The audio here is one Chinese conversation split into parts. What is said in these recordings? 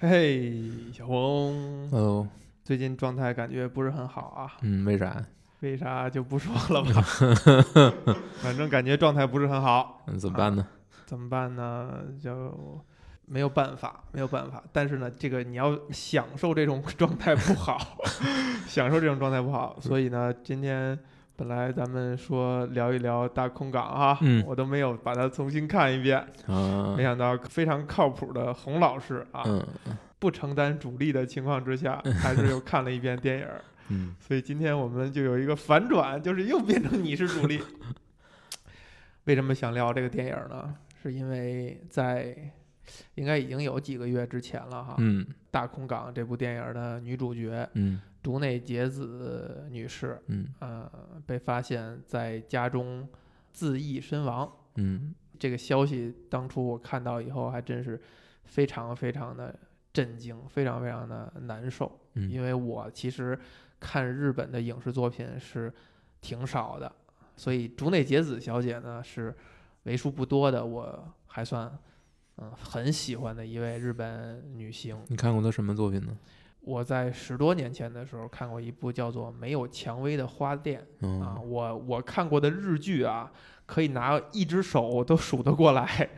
嘿，小红，哦，最近状态感觉不是很好啊？嗯，为啥？为啥就不说了吧？反正感觉状态不是很好，嗯，怎么办呢？怎么办呢？就没有办法，没有办法。但是呢，这个你要享受这种状态不好，享受这种状态不好。所以呢，今天本来咱们说聊一聊大空港哈，嗯我都没有把它重新看一遍。啊没，想到非常靠谱的洪老师啊，嗯不承担主力的情况之下，还是又看了一遍电影 所以今天我们就有一个反转，就是又变成你是主力。为什么想聊这个电影呢？是因为在应该已经有几个月之前了哈，嗯大空港》这部电影的女主角嗯竹内结子女士，嗯呃，被发现在家中自缢身亡。嗯这个消息当初我看到以后，还真是非常非常的震惊，非常非常的难受。嗯，因为我其实看日本的影视作品是挺少的，所以竹内结子小姐呢是为数不多的，我还算嗯很喜欢的一位日本女星。你看过她什么作品呢？我在十多年前的时候看过一部叫做《没有蔷薇的花店》啊，嗯我我看过的日剧啊，可以拿一只手都数得过来。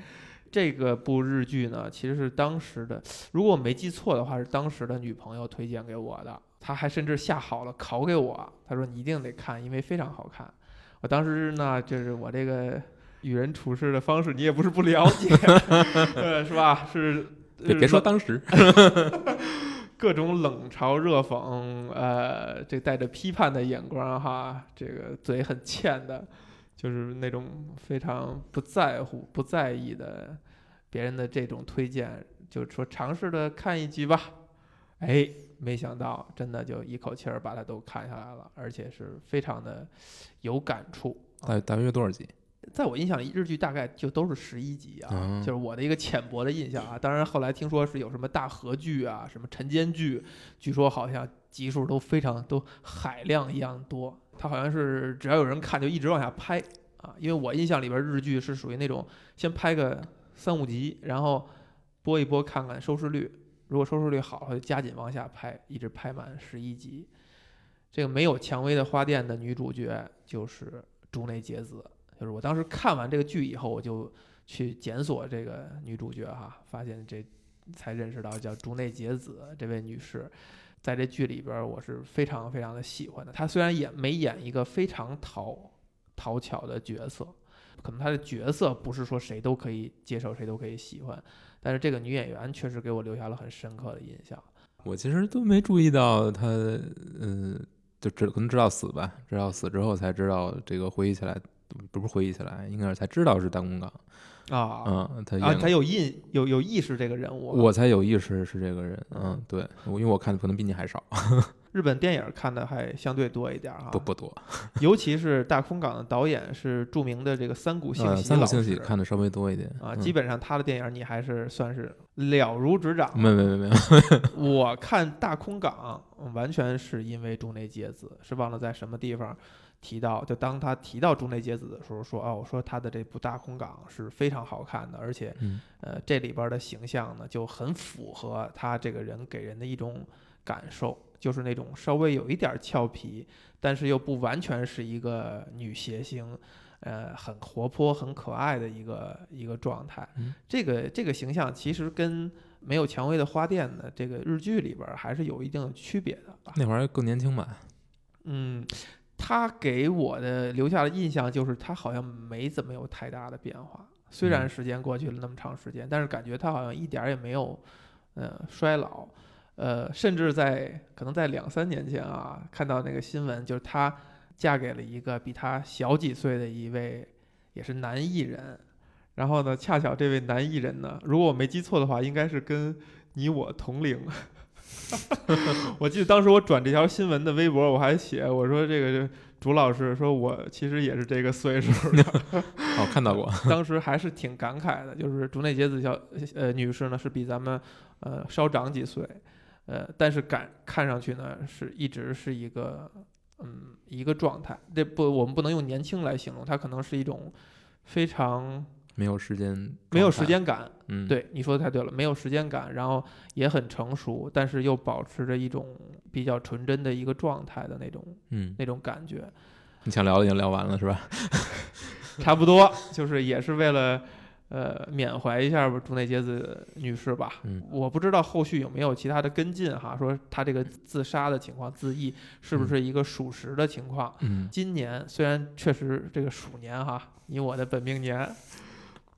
这个部日剧呢，其实是当时的，如果我没记错的话，是当时的女朋友推荐给我的。她还甚至下好了拷给我，她说你一定得看，因为非常好看。我当时呢，就是我这个与人处事的方式，你也不是不了解，呃，是吧？是别别说当时，各种冷嘲热讽，呃，这带着批判的眼光哈，这个嘴很欠的，就是那种非常不在乎、不在意的别人的这种推荐，就说尝试的看一集吧。哎，没想到真的就一口气儿把它都看下来了，而且是非常的有感触。大大约多少集？在我印象里，日剧大概就都是十一集啊，嗯就是我的一个浅薄的印象啊。当然后来听说是有什么大河剧啊，什么晨间剧，据说好像集数都非常都海量一样多。它好像是只要有人看就一直往下拍啊。因为我印象里边日剧是属于那种先拍个三五集，然后播一播看看收视率，如果收视率好，就加紧往下拍，一直拍满十一集。这个没有蔷薇的花店的女主角就是竹内结子。就是我当时看完这个剧以后，我就去检索这个女主角哈，发现这才认识到叫竹内结子这位女士，在这剧里边我是非常非常的喜欢的。她虽然演没演一个非常讨讨巧的角色，可能她的角色不是说谁都可以接受，谁都可以喜欢，但是这个女演员确实给我留下了很深刻的印象。我其实都没注意到她，嗯，就知可能知道死吧，知道死之后才知道这个回忆起来，不是回忆起来，应该是才知道是大空港。啊嗯，他啊，他有印有有意识这个人物啊，我才有意识是这个人。嗯嗯，对，我因为我看的可能比你还少，日本电影看的还相对多一点儿哈，不不多。尤其是大空港的导演是著名的这个三谷幸呃，喜老三谷幸喜看的稍微多一点啊，嗯基本上他的电影你还是算是了如指掌。没没没没有，我看大空港嗯完全是因为中内结子，是忘了在什么地方提到，就当他提到竹内结子的时候说，哦，我说他的这部大空港是非常好看的，而且嗯呃这里边的形象呢就很符合他这个人给人的一种感受，就是那种稍微有一点儿俏皮，但是又不完全是一个女谐星，呃，很活泼、很可爱的一个一个状态。嗯这个这个形象其实跟没有蔷薇的花店的这个日剧里边儿还是有一定的区别的吧。那会儿更年轻嘛？嗯，他给我的留下的印象就是他好像没怎么有太大的变化，虽然嗯时间过去了那么长时间，但是感觉他好像一点儿也没有，呃，衰老。呃，甚至在可能在两三年前啊，看到那个新闻，就是她嫁给了一个比她小几岁的一位也是男艺人，然后呢，恰巧这位男艺人呢，如果我没记错的话，应该是跟你我同龄。我记得当时我转这条新闻的微博，我还写我说这个朱老师说我其实也是这个岁数的，哦，看到过。当时还是挺感慨的。就是竹内结子小呃女士呢是比咱们呃稍长几岁，呃，但是感看上去呢是一直是一个嗯一个状态。这不我们不能用年轻来形容，它可能是一种非常没有时间，没有时，间感。嗯，，对，你说的太对了，没有时间感，然后也很成熟，但是又保持着一种比较纯真的一个状态的那种嗯，那种感觉。你想聊的已经聊完了是吧？差不多，就是也是为了呃缅怀一下竹内结子女士吧。嗯我不知道后续有没有其他的跟进哈，说她这个自杀的情况、自缢是不是一个属实的情况？嗯今年虽然确实这个鼠年哈，你我的本命年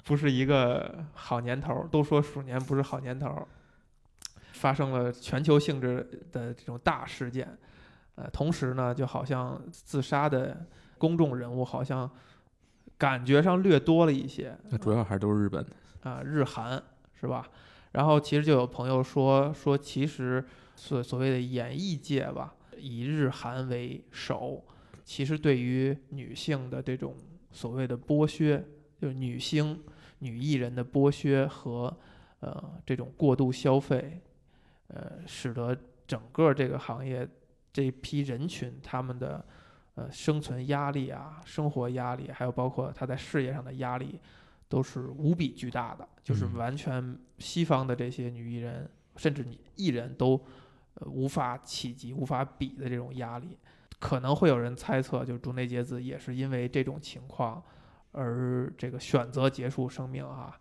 不是一个好年头儿，都说鼠年不是好年头儿，发生了全球性质的这种大事件，呃，同时呢，就好像自杀的公众人物好像感觉上略多了一些，那主要还是都是日本的，啊，日韩是吧？然后其实就有朋友说说，其实所所谓的演艺界吧，以日韩为首，其实对于女性的这种所谓的剥削，就是女星、女艺人的剥削和呃这种过度消费，呃，使得整个这个行业这批人群他们的呃生存压力啊、生活压力，还有包括他在事业上的压力，都是无比巨大的，就是嗯完全西方的这些女艺人，甚至你艺人都呃无法企及、无法比的这种压力。可能会有人猜测，就是竹内结子也是因为这种情况而这个选择结束生命啊。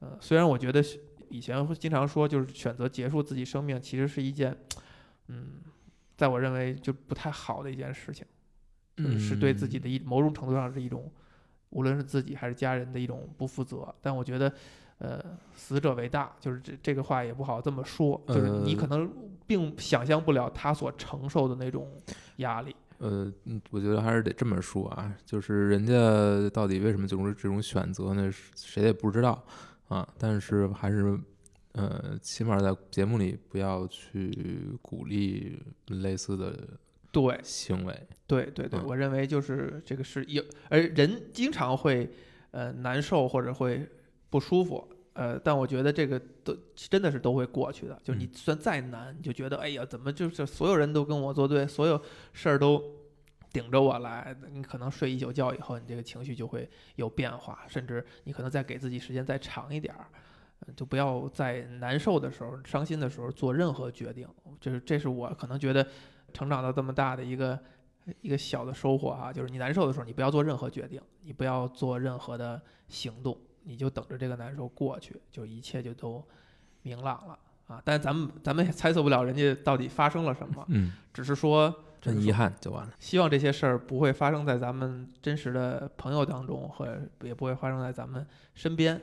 呃，虽然我觉得是以前会经常说，就是选择结束自己生命，其实是一件，嗯，在我认为就不太好的一件事情。嗯，是对自己的一某种程度上是一种，无论是自己还是家人的一种不负责。但我觉得，呃，死者为大，就是这这个话也不好这么说，就是你可能并想象不了他所承受的那种压力。呃，嗯我觉得还是得这么说啊，就是人家到底为什么做出这种选择呢？谁也不知道啊。但是还是，呃，起码在节目里不要去鼓励类似的对行为。对对对，嗯我认为就是这个是有，而人经常会呃难受或者会不舒服。呃，但我觉得这个都真的是都会过去的。就是你嗯算再难，你就觉得哎呀，怎么就是所有人都跟我作对，所有事儿都顶着我来。你可能睡一宿觉以后，你这个情绪就会有变化，甚至你可能再给自己时间再长一点儿，呃就不要在难受的时候、伤心的时候做任何决定。这是这是我可能觉得成长到这么大的一个一个小的收获啊，就是你难受的时候，你不要做任何决定，你不要做任何的行动，你就等着这个难受过去，就一切就都明朗了啊。但是咱们咱们也猜测不了人家到底发生了什么，嗯，只是说真遗憾就完了。希望这些事儿不会发生在咱们真实的朋友当中，和也不会发生在咱们身边。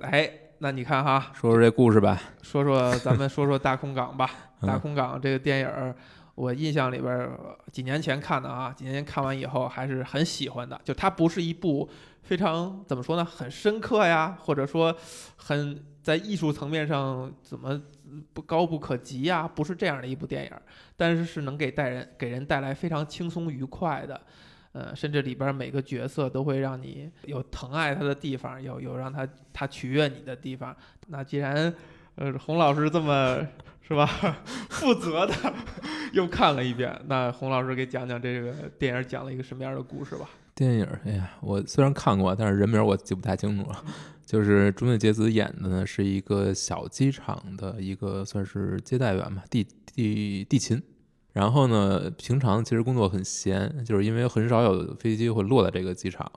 哎，那你看哈，说说这故事吧。说说咱们说说大空港吧。嗯大空港这个电影儿，我印象里边儿几年前看的啊，几年前看完以后还是很喜欢的。就它不是一部非常怎么说呢，很深刻呀，或者说很在艺术层面上怎么不高不可及呀，不是这样的一部电影，但是是能给带人给人带来非常轻松愉快的。呃，甚至里边每个角色都会让你有疼爱他的地方，有有让他他取悦你的地方。那既然呃洪老师这么 是吧负责的又看了一遍，那 洪老师给讲讲这个电影讲了一个什么样的故事吧？电影，哎呀，我虽然看过，但是人名我记不太清楚了。就是竹内结子演的呢，是一个小机场的一个算是接待员吧，地地地勤。然后呢，平常其实工作很闲，就是因为很少有飞机会落在这个机场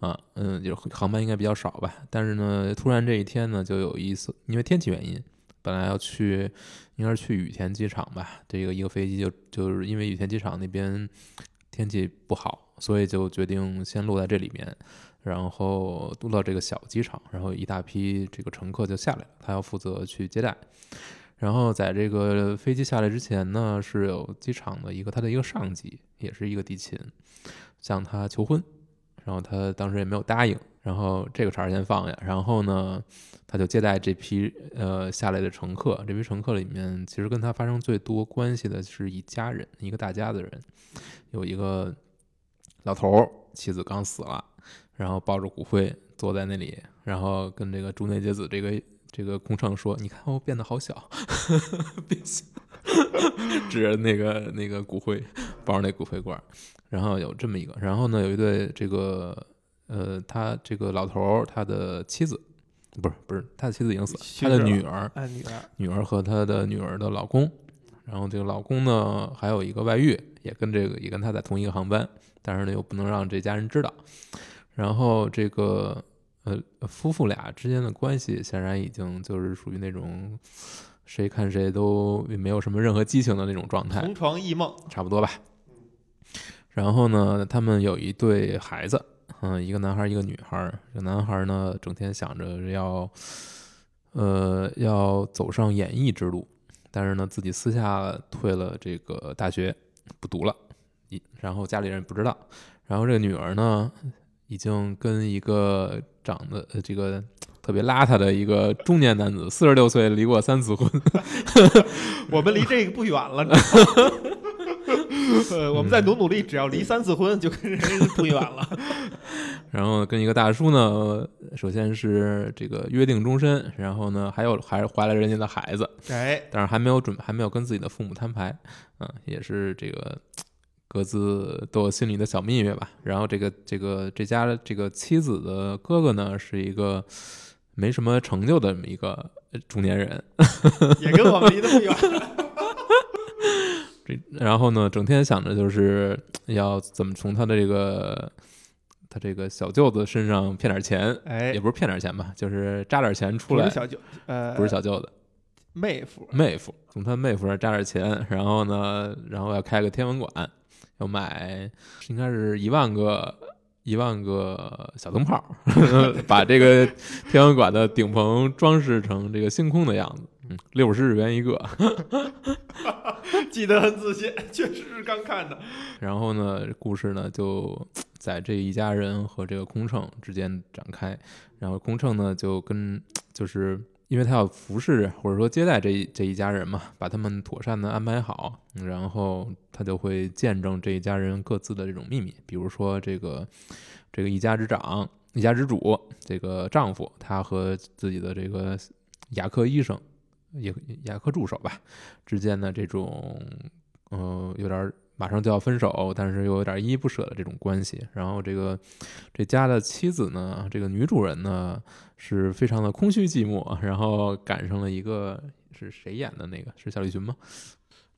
啊，嗯，就是航班应该比较少吧。但是呢，突然这一天呢，就有一次因为天气原因，本来要去应该是去羽田机场吧，这个一个飞机就就是因为羽田机场那边天气不好，所以就决定先落在这里面，然后落到这个小机场，然后一大批这个乘客就下来了，他要负责去接待。然后在这个飞机下来之前呢，是有机场的一个他的一个上级，也是一个地勤，向他求婚，然后他当时也没有答应，然后这个茬儿先放下，然后呢，他就接待这批呃下来的乘客，这批乘客里面其实跟他发生最多关系的是一家人，一个大家子人，有一个老头儿，妻子刚死了，然后抱着骨灰坐在那里，然后跟这个竹内结子这个这个空乘说：“你看我变得好小，变小。”指着那个那个骨灰，抱着那骨灰罐儿，然后有这么一个，然后呢有一对这个呃，他这个老头儿他的妻子，不是不是他的妻子已经死了，他的女儿，哎，女儿，女儿和他的女儿的老公，然后这个老公呢还有一个外遇，也跟这个也跟他在同一个航班，但是呢又不能让这家人知道。然后这个呃夫妇俩之间的关系显然已经就是属于那种谁看谁都没有什么任何激情的那种状态，同床异梦，差不多吧。然后呢，他们有一对孩子，嗯，一个男孩，一个女孩。这男孩呢，整天想着要，呃，要走上演艺之路，但是呢，自己私下退了这个大学，不读了。然后家里人不知道。然后这个女儿呢，已经跟一个长得这个特别邋遢的一个中年男子，四十六岁，离过三次婚。我们离这个不远了。呃，我们再努努力，只要离三次婚，就跟人家不远了。然后跟一个大叔呢，首先是这个约定终身，然后呢还有还是怀了人家的孩子，哎，但是还没有准还没有跟自己的父母摊牌，嗯，也是这个各自都有心里的小秘密吧。然后这个这个这家这个妻子的哥哥呢，是一个没什么成就的这么一个中年人，也跟我们离得不远。这然后呢，整天想着就是要怎么从他的这个他这个小舅子身上骗点钱，哎也，不是骗点钱吧，就是扎点钱出来不是，小舅，呃，不是小舅子，妹夫，妹夫，从他妹夫那儿扎点钱，然后呢，然后要开个天文馆，要买应该是一万个一万个小灯泡，把这个天文馆的顶棚装饰成这个星空的样子，嗯，六十日元一个。记得很仔细，确实是刚看的。然后呢，故事呢就在这一家人和这个空乘之间展开。然后空乘呢就跟就是因为他要服侍或者说接待这一这一家人嘛，把他们妥善的安排好，然后他就会见证这一家人各自的这种秘密，比如说这个这个一家之长、一家之主，这个丈夫他和自己的这个牙科医生。牙牙科助手吧，之间的这种，呃，有点马上就要分手，但是又有点依依不舍的这种关系。然后这个这家的妻子呢，这个女主人呢，是非常的空虚寂寞，然后赶上了一个是谁演的那个是小栗旬吗？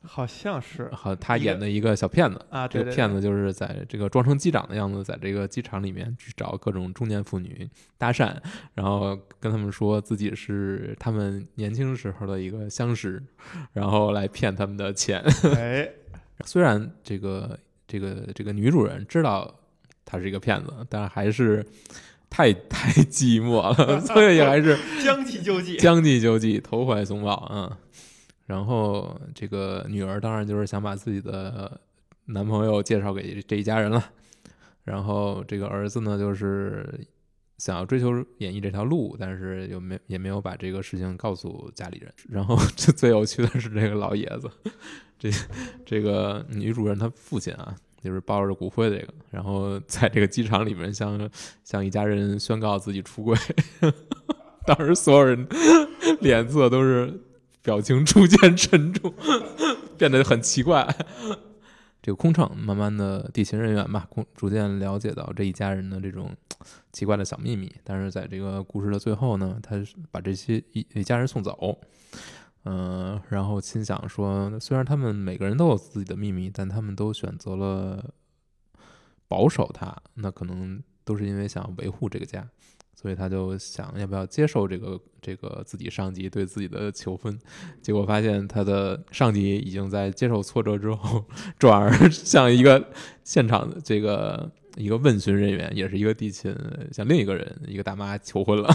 好像是好，他演的一个小骗子。啊，这对对对个骗子就是在这个装成机长的样子，在这个机场里面去找各种中年妇女搭讪，然后跟他们说自己是他们年轻时候的一个相识，然后来骗他们的钱。哎，虽然这个这个这个女主人知道他是一个骗子，但是还是太太寂寞了，所以还是 将计就计。将计就计，投怀送抱，啊。然后这个女儿当然就是想把自己的男朋友介绍给这一家人了，然后这个儿子呢，就是想要追求演艺这条路，但是又没也没有把这个事情告诉家里人。然后 这最有趣的是这个老爷子，这这个女主人她父亲啊，就是抱着骨灰这个，然后在这个机场里面向向一家人宣告自己出柜，当时所有人脸色都是表情逐渐沉重，变得很奇怪。这个空乘慢慢的地勤人员吧，空逐渐了解到这一家人的这种奇怪的小秘密，但是在这个故事的最后呢，他把这些一一家人送走，嗯、然后心想说，虽然他们每个人都有自己的秘密，但他们都选择了保守它，那可能都是因为想维护这个家。所以他就想要不要接受这个这个自己上级对自己的求婚，结果发现他的上级已经在接受挫折之后，转而向一个现场的这个一个问询人员，也是一个地勤，向另一个人一个大妈求婚了。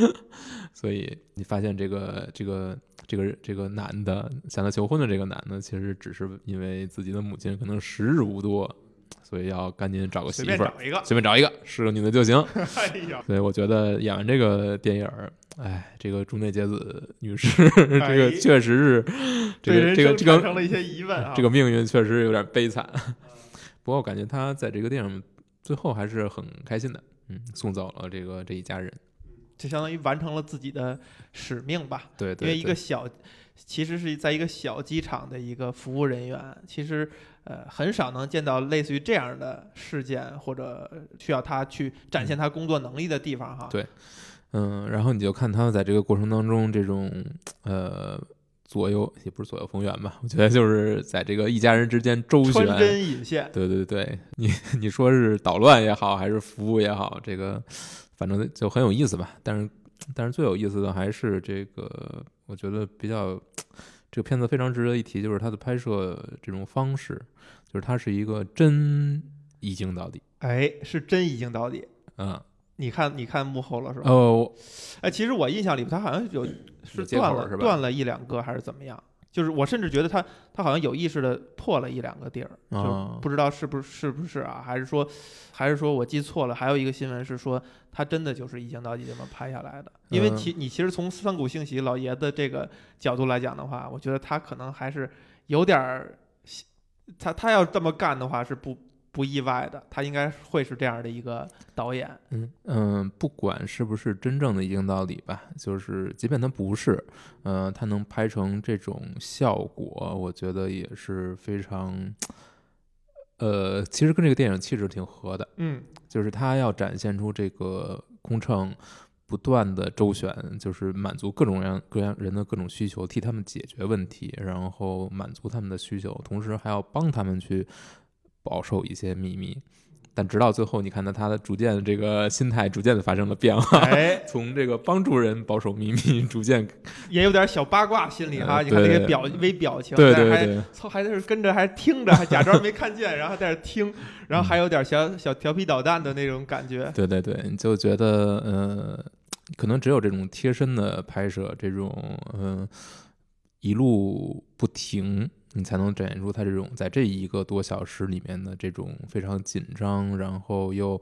所以你发现这个这个这个这个男的向他求婚的这个男的，其实只是因为自己的母亲可能时日无多，所以要赶紧找个媳妇儿。随便找一个是个女的就行。哎呀，所以我觉得演完这个电影儿，哎，这个竹内结子女士，这个确实是这个这个这个。这个命运确实有点悲惨。不过我感觉他在这个电影最后还是很开心的，嗯，送走了这个这一家人。就相当于完成了自己的使命吧。对对，因为一个小，其实是在一个小机场的一个服务人员，其实呃很少能见到类似于这样的事件或者需要他去展现他工作能力的地方哈。对嗯，然后你就看他在这个过程当中，这种呃左右 也不是左右逢源吧，我觉得就是在这个一家人之间周旋，穿针引线，对对对，你 你说是捣乱也好，还是服务也好，这个反正就很有意思吧。但是但是最有意思的还是这个，我觉得比较这个片子非常值得一提，就是它的拍摄这种方式，就是它是一个真一镜到底，哎，是真一镜到底。嗯，你看，你看幕后了是吧？哦，哎，其实我印象里他好像有是断了是吧断了一两个还是怎么样？就是我甚至觉得他他好像有意识的破了一两个地儿，就啊不知道是不是是不是啊？还是说还是说我记错了？还有一个新闻是说他真的就是一镜到底这么拍下来的。因为嗯其你其实从三谷幸喜老爷子这个角度来讲的话，我觉得他可能还是有点儿，他他要这么干的话是不不意外的，他应该会是这样的一个导演。嗯嗯，不管是不是真正的硬道理吧，就是即便他不是，呃，他能拍成这种效果，我觉得也是非常，呃，其实跟这个电影气质挺合的，嗯，就是他要展现出这个空乘不断的周旋，就是满足各种各样各样人的各种需求，替他们解决问题，然后满足他们的需求，同时还要帮他们去保守一些秘密。但直到最后，你看到他的逐渐这个心态逐渐的发生了变化，哎，从这个帮助人保守秘密，逐渐也有点小八卦心理哈。呃你看那对个表微表情，对还对对，操，还在这跟着，还听着，还假装没看见，然后在这听，然后还有点小小调皮捣蛋的那种感觉。对对对，你就觉得呃，可能只有这种贴身的拍摄，这种嗯、呃一路不停，你才能展现出他这种在这一个多小时里面的这种非常紧张，然后又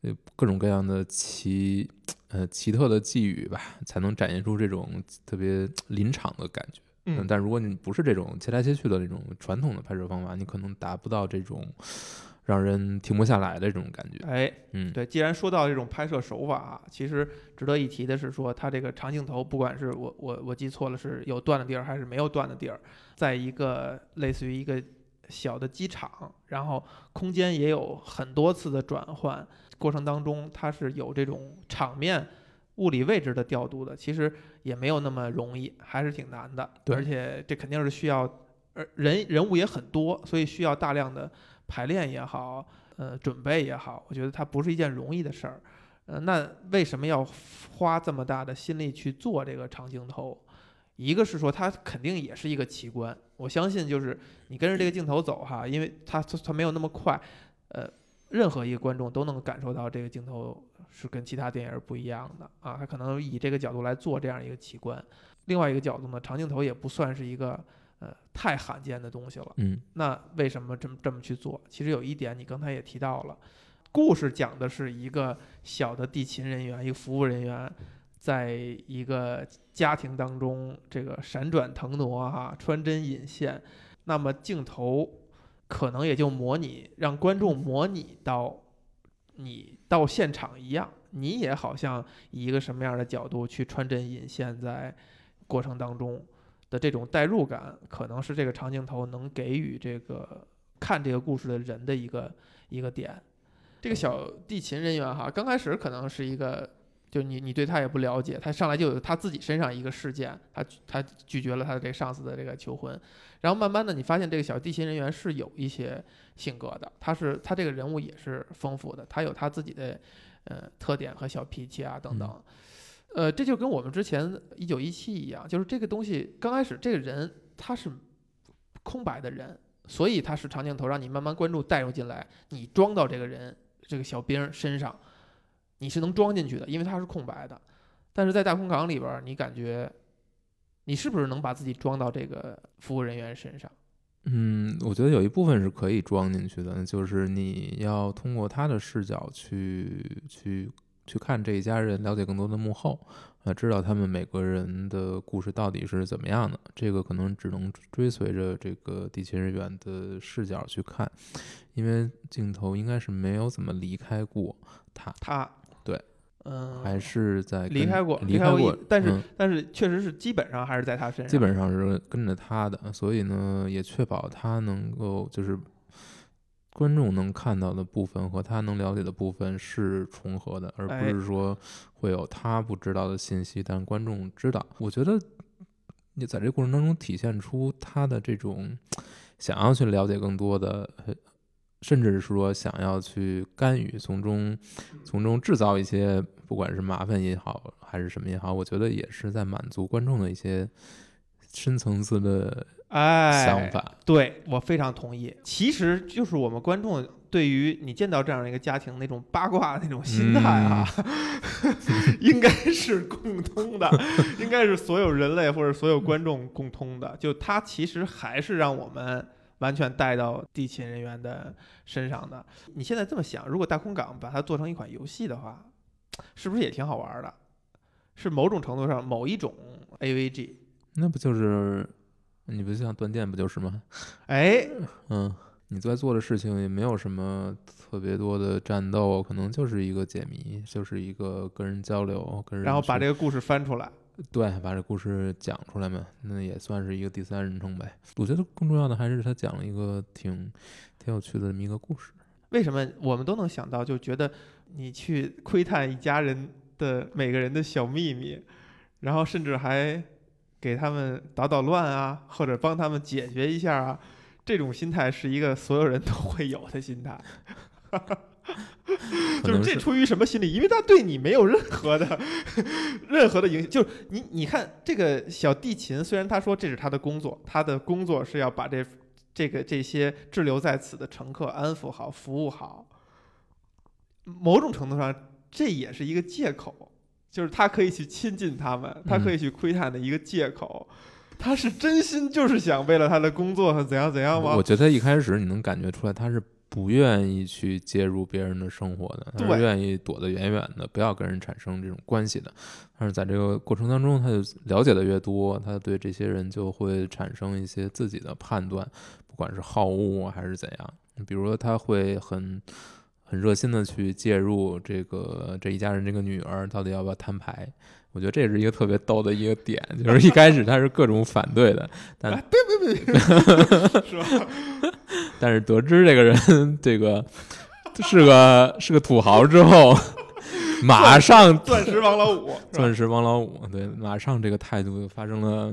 呃各种各样的奇呃奇特的寄语吧，才能展现出这种特别临场的感觉。嗯，但如果你不是这种切来切去的那种传统的拍摄方法，你可能达不到这种让人停不下来的这种感觉。哎，嗯，对，既然说到这种拍摄手法啊，其实值得一提的是说，它这个长镜头，不管是我我我记错了是有断的地儿还是没有断的地儿，在一个类似于一个小的机场，然后空间也有很多次的转换，过程当中它是有这种场面物理位置的调度的，其实也没有那么容易，还是挺难的，对而且这肯定是需要，呃，人人物也很多，所以需要大量的排练也好。呃，准备也好，我觉得它不是一件容易的事儿。呃，那为什么要花这么大的心力去做这个长镜头？一个是说它肯定也是一个奇观，我相信就是你跟着这个镜头走哈，因为它它它没有那么快，呃，任何一个观众都能感受到这个镜头是跟其他电影不一样的啊，它可能以这个角度来做这样一个奇观。另外一个角度呢，长镜头也不算是一个呃太罕见的东西了。嗯那为什么这么这么去做？其实有一点你刚才也提到了，故事讲的是一个小的地勤人员，一个服务人员，在一个家庭当中这个闪转腾挪哈、穿针引线，那么镜头可能也就模拟让观众模拟到你到现场一样，你也好像以一个什么样的角度去穿针引线，在过程当中的这种代入感，可能是这个长镜头能给予这个看这个故事的人的一个一个点。这个小地勤人员哈，刚开始可能是一个，就你你对他也不了解，他上来就有他自己身上一个事件，他他拒绝了他的这个上司的这个求婚，然后慢慢的你发现这个小地勤人员是有一些性格的，他是他这个人物也是丰富的，他有他自己的呃特点和小脾气啊等等。呃，这就跟我们之前一九一七一样，就是这个东西刚开始这个人他是空白的人，所以他是长镜头让你慢慢关注带入进来，你装到这个人这个小兵身上，你是能装进去的，因为他是空白的。但是在大空港里边，你感觉你是不是能把自己装到这个服务人员身上？嗯，我觉得有一部分是可以装进去的，就是你要通过他的视角去去去看这一家人，了解更多的幕后，啊，知道他们每个人的故事到底是怎么样的。这个可能只能追随着这个地勤人员的视角去看，因为镜头应该是没有怎么离开过他。他对嗯，还是在离开过，离开过一，，但是、嗯但是确实是基本上还是在他身上，基本上是跟着他的，所以呢，也确保他能够就是观众能看到的部分和他能了解的部分是重合的，而哎不是说会有他不知道的信息，但观众知道。我觉得你在这过程当中体现出他的这种想要去了解更多的。呃甚至是说想要去干预，从中从中制造一些不管是麻烦也好，还是什么也好，我觉得也是在满足观众的一些深层次的哎想法。对我非常同意，其实就是我们观众对于你见到这样的一个家庭那种八卦的那种心态啊，应该是共通的，应该是所有人类或者所有观众共通的。就它其实还是让我们完全带到地勤人员的身上的。你现在这么想，如果大空港把它做成一款游戏的话，是不是也挺好玩的？是某种程度上某一种 AVG。那不就是你不像断电不就是吗？哎，嗯，你在做的事情也没有什么特别多的战斗，可能就是一个解谜，就是一个跟人交流，跟人然后把这个故事翻出来。对，把这故事讲出来嘛，那也算是一个第三人称呗。我觉得更重要的还是他讲了一个挺挺有趣的这么一个故事。为什么我们都能想到，就觉得你去窥探一家人的每个人的小秘密，然后甚至还给他们捣捣乱啊，或者帮他们解决一下啊，这种心态是一个所有人都会有的心态。就是这出于什么心理？因为他对你没有任何的 任何的影响。就是你你看这个小地勤，虽然他说这是他的工作，他的工作是要把这这个这些滞留在此的乘客安抚好、服务好。某种程度上，这也是一个借口，就是他可以去亲近他们，他可以去窥探的一个借口。他是真心就是想为了他的工作怎样怎样吗我？觉得一开始你能感觉出来，他是不愿意去介入别人的生活的，他对是愿意躲得远远的，不要跟人产生这种关系的。但是在这个过程当中，他就了解的越多，他对这些人就会产生一些自己的判断，不管是好恶啊还是怎样。比如说，他会很很热心的去介入这个这一家人这个女儿到底要不要摊牌。我觉得这是一个特别逗的一个点，就是一开始他是各种反对的，但哎，别别别，是吧？但是得知这个人这个是个是个土豪之后，马上钻石王老五，钻石王老五，对，马上这个态度就发生了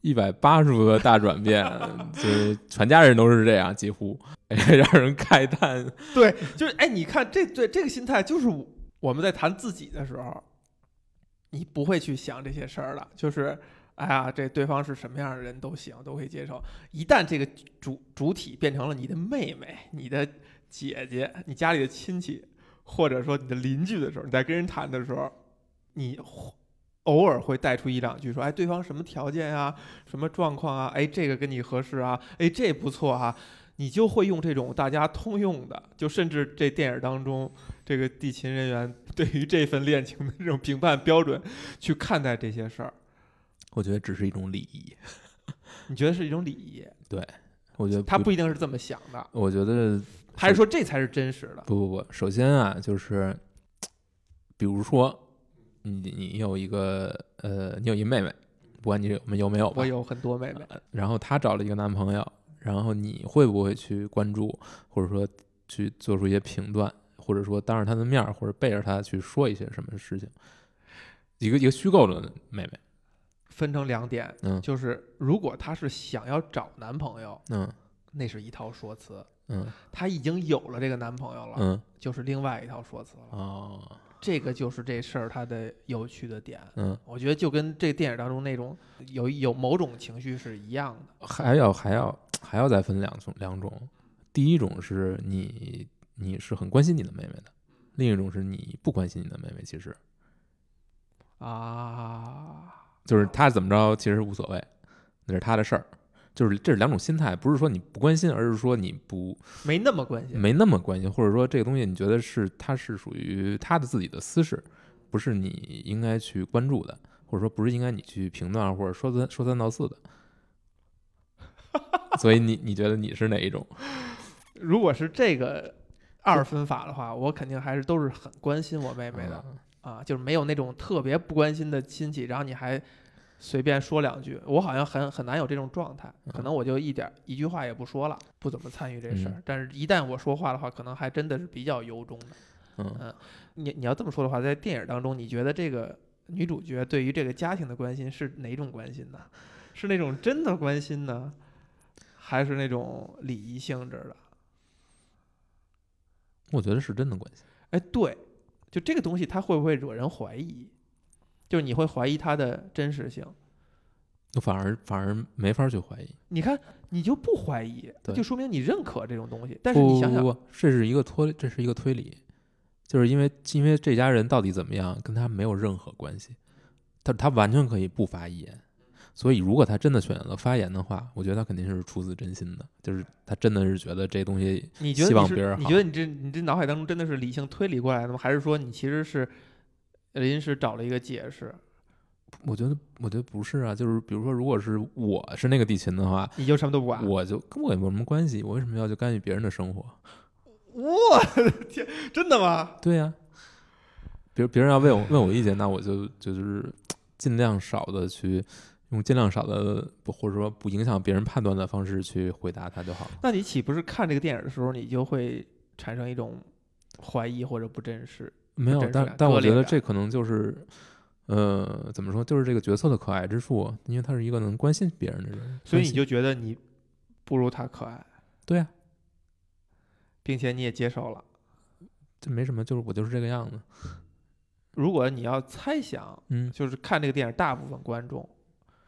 一百八十度的大转变，就是全家人都是这样，几乎，让人慨叹。对，就是哎，你看这对这个心态，就是我们在谈自己的时候，你不会去想这些事儿了，就是。哎呀，这对方是什么样的人都行，都可以接受。一旦这个主主体变成了你的妹妹、你的姐姐、你家里的亲戚，或者说你的邻居的时候，你在跟人谈的时候，你偶尔会带出一两句说：“哎，对方什么条件啊，什么状况啊？哎，这个跟你合适啊？哎，这不错啊。”你就会用这种大家通用的，就甚至这电影当中，这个地勤人员对于这份恋情的这种评判标准去看待这些事儿，我觉得只是一种礼仪，你觉得是一种礼仪？对我觉得他不一定是这么想的，我觉得还是说这才是真实的？不不不，首先啊，就是比如说你你有一个呃，你有一妹妹，不管你有没有没有吧我，有很多妹妹，然后她找了一个男朋友，然后你会不会去关注，或者说去做出一些评断，或者说当着她的面儿，或者背着她去说一些什么事情？一个一个虚构的妹妹，分成两点，嗯。就是如果她是想要找男朋友，嗯。那是一套说辞；嗯。她已经有了这个男朋友了，嗯。就是另外一套说辞了。哦这个就是这事儿它的有趣的点。嗯，我觉得就跟这电影当中那种有有某种情绪是一样的。还要还要还要再分两种两种，第一种是你你是很关心你的妹妹的，另一种是你不关心你的妹妹，其实啊，就是她怎么着其实无所谓，那是她的事儿。就是这是两种心态，不是说你不关心，而是说你不没那么关心。没那么关心，或者说这个东西你觉得是它是属于他的自己的私事，不是你应该去关注的，或者说不是应该你去评断或者说三说三道四的。所以你你觉得你是哪一种？如果是这个二分法的话，我肯定还是都是很关心我妹妹的。嗯啊，就是没有那种特别不关心的亲戚，然后你还随便说两句，我好像很很难有这种状态，可能我就一点儿一句话也不说了，不怎么参与这事儿。嗯但是，一旦我说话的话，可能还真的是比较由衷的。嗯，你你要这么说的话，在电影当中，你觉得这个女主角对于这个家庭的关心是哪种关心呢？是那种真的关心呢，还是那种礼仪性质的？我觉得是真的关心。哎，对，就这个东西，它会不会惹人怀疑？就是你会怀疑它的真实性。我反而反而没法去怀疑。你看，你就不怀疑，就说明你认可这种东西。但是你想想，不不不，这是一个推，这是一个推理，就是因为因为这家人到底怎么样，跟他没有任何关系，他他完全可以不发一言。所以，如果他真的选择了发言的话，我觉得他肯定是出自真心的，就是他真的是觉得这东西希你觉得你是？望别人好你觉得你这你这脑海当中真的是理性推理过来的吗？还是说你其实是临时找了一个解释？我觉得，我觉得不是啊，就是比如说，如果是我是那个地勤的话，你就什么都不管？我就跟我也没有什么关系，我为什么要去干预别人的生活？我的天，真的吗？对呀、别别人要问我问我意见，那我就就是尽量少的去用尽量少的不或者说不影响别人判断的方式去回答他就好了。那你岂不是看这个电影的时候，你就会产生一种怀疑或者不真实？没有但但我觉得这可能就是。呃，怎么说？就是这个角色的可爱之处，因为他是一个能关心别人的人，所以你就觉得你不如他可爱，对呀、并且你也接受了。这没什么，就是我就是这个样子。如果你要猜想，嗯，就是看这个电影，大部分观众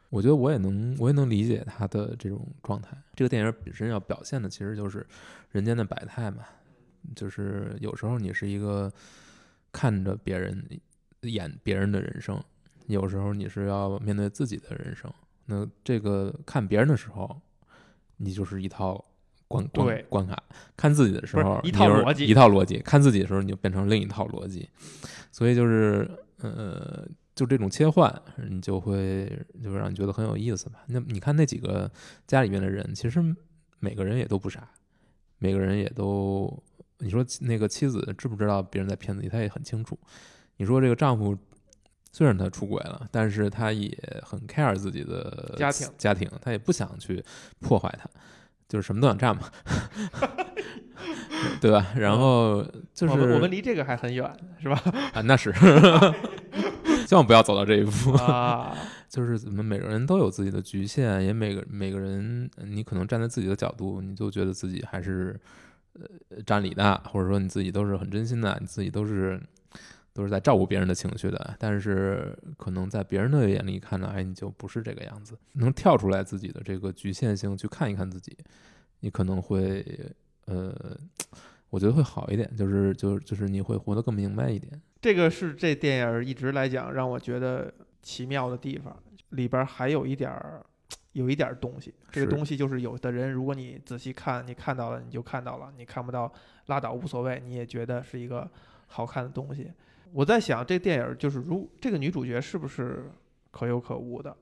我觉得我也能，我也能理解他的这种状态。这个电影本身要表现的其实就是人间的百态嘛，就是有时候你是一个看着别人演别人的人生，有时候你是要面对自己的人生。那这个看别人的时候，你就是一套关关对关卡；看自己的时候，一套逻辑一套逻辑；看自己的时候，你就变成另一套逻辑。所以就是呃，就这种切换，你就会就让你觉得很有意思吧。那你看那几个家里面的人，其实每个人也都不傻，每个人也都，你说那个妻子知不知道别人在骗自己，她也很清楚。你说这个丈夫虽然他出轨了，但是他也很 care 自己的家庭家庭，他也不想去破坏它，就是什么都想占嘛，对吧？然后就是我们我们离这个还很远，是吧？啊，那是，千万不要走到这一步。啊，就是怎么每个人都有自己的局限，也每个每个人，你可能站在自己的角度，你就觉得自己还是呃占理的，或者说你自己都是很真心的，你自己都是都是在照顾别人的情绪的。但是可能在别人的眼里看来，你就不是这个样子。能跳出来自己的这个局限性去看一看自己，你可能会呃，我觉得会好一点，就是就是就是你会活得更明白一点。这个是这电影一直来讲让我觉得奇妙的地方，里边还有一点儿。有一点儿东西，这个东西就是有的人，如果你仔细看，你看到了你就看到了，你看不到拉倒无所谓，你也觉得是一个好看的东西。我在想，这电影儿就是如这个女主角是不是可有可无的，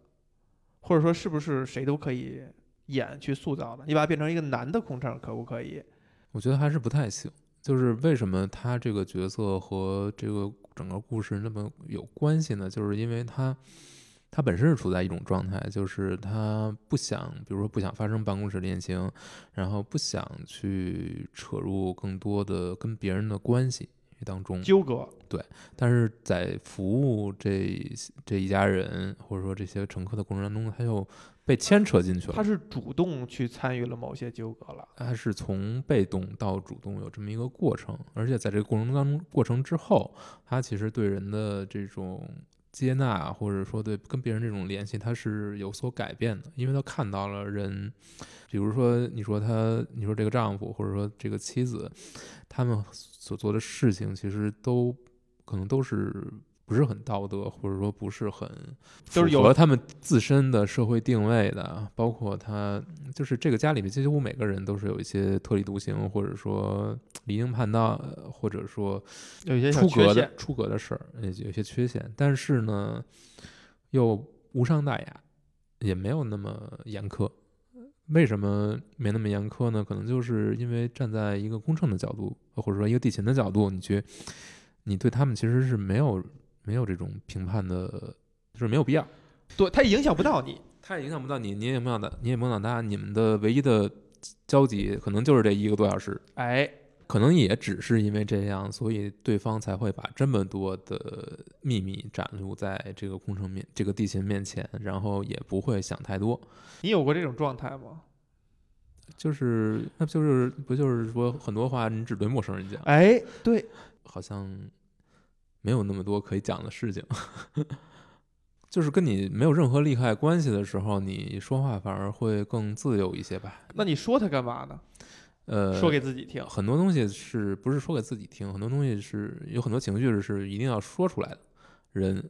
或者说是不是谁都可以演去塑造的？你把它变成一个男的空乘，可不可以？我觉得还是不太行。就是为什么他这个角色和这个整个故事那么有关系呢？就是因为他他本身是处在一种状态，就是他不想，比如说不想发生办公室恋情，然后不想去扯入更多的跟别人的关系当中。纠葛，对但是在服务这这一家人或者说这些乘客的过程当中，他又被牵扯进去了。他是主动去参与了某些纠葛了。他是从被动到主动有这么一个过程，而且在这个过程当中，过程之后，他其实对人的这种接纳，或者说对跟别人这种联系，他是有所改变的，因为他看到了人，比如说你说他，你说这个丈夫或者说这个妻子，他们所做的事情，其实都可能都是。不是很道德，或者说不是很就是有符合他们自身的社会定位的，包括他就是这个家里面几乎每个人都是有一些特立独行，或者说离经叛道，呃或者说有一些出格的，出格的事儿，也有些缺陷，但是呢，又无伤大雅，也没有那么严苛。为什么没那么严苛呢？可能就是因为站在一个公正的角度，或者说一个地勤的角度，你去你对他们其实是没有没有这种评判的，就是没有必要。对，它影响不到你。它也影响不到你，你也影响到你也影响到他，你们的唯一的交集可能就是这一个多小时，哎，可能也只是因为这样，所以对方才会把这么多的秘密展露在这个空城面、这个地勤面前，然后也不会想太多。你有过这种状态吗？就是，那不就是不就是说很多话你只对陌生人讲，哎，对，好像没有那么多可以讲的事情。就是跟你没有任何利害关系的时候，你说话反而会更自由一些吧。那你说它干嘛呢？呃，说给自己听。很多东西是不是说给自己听？很多东西是有很多情绪是一定要说出来的，人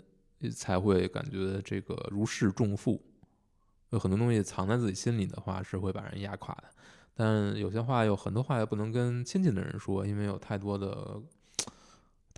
才会感觉这个如释重负。有很多东西藏在自己心里的话，是会把人压垮的。但有些话有很多话又不能跟亲近的人说，因为有太多的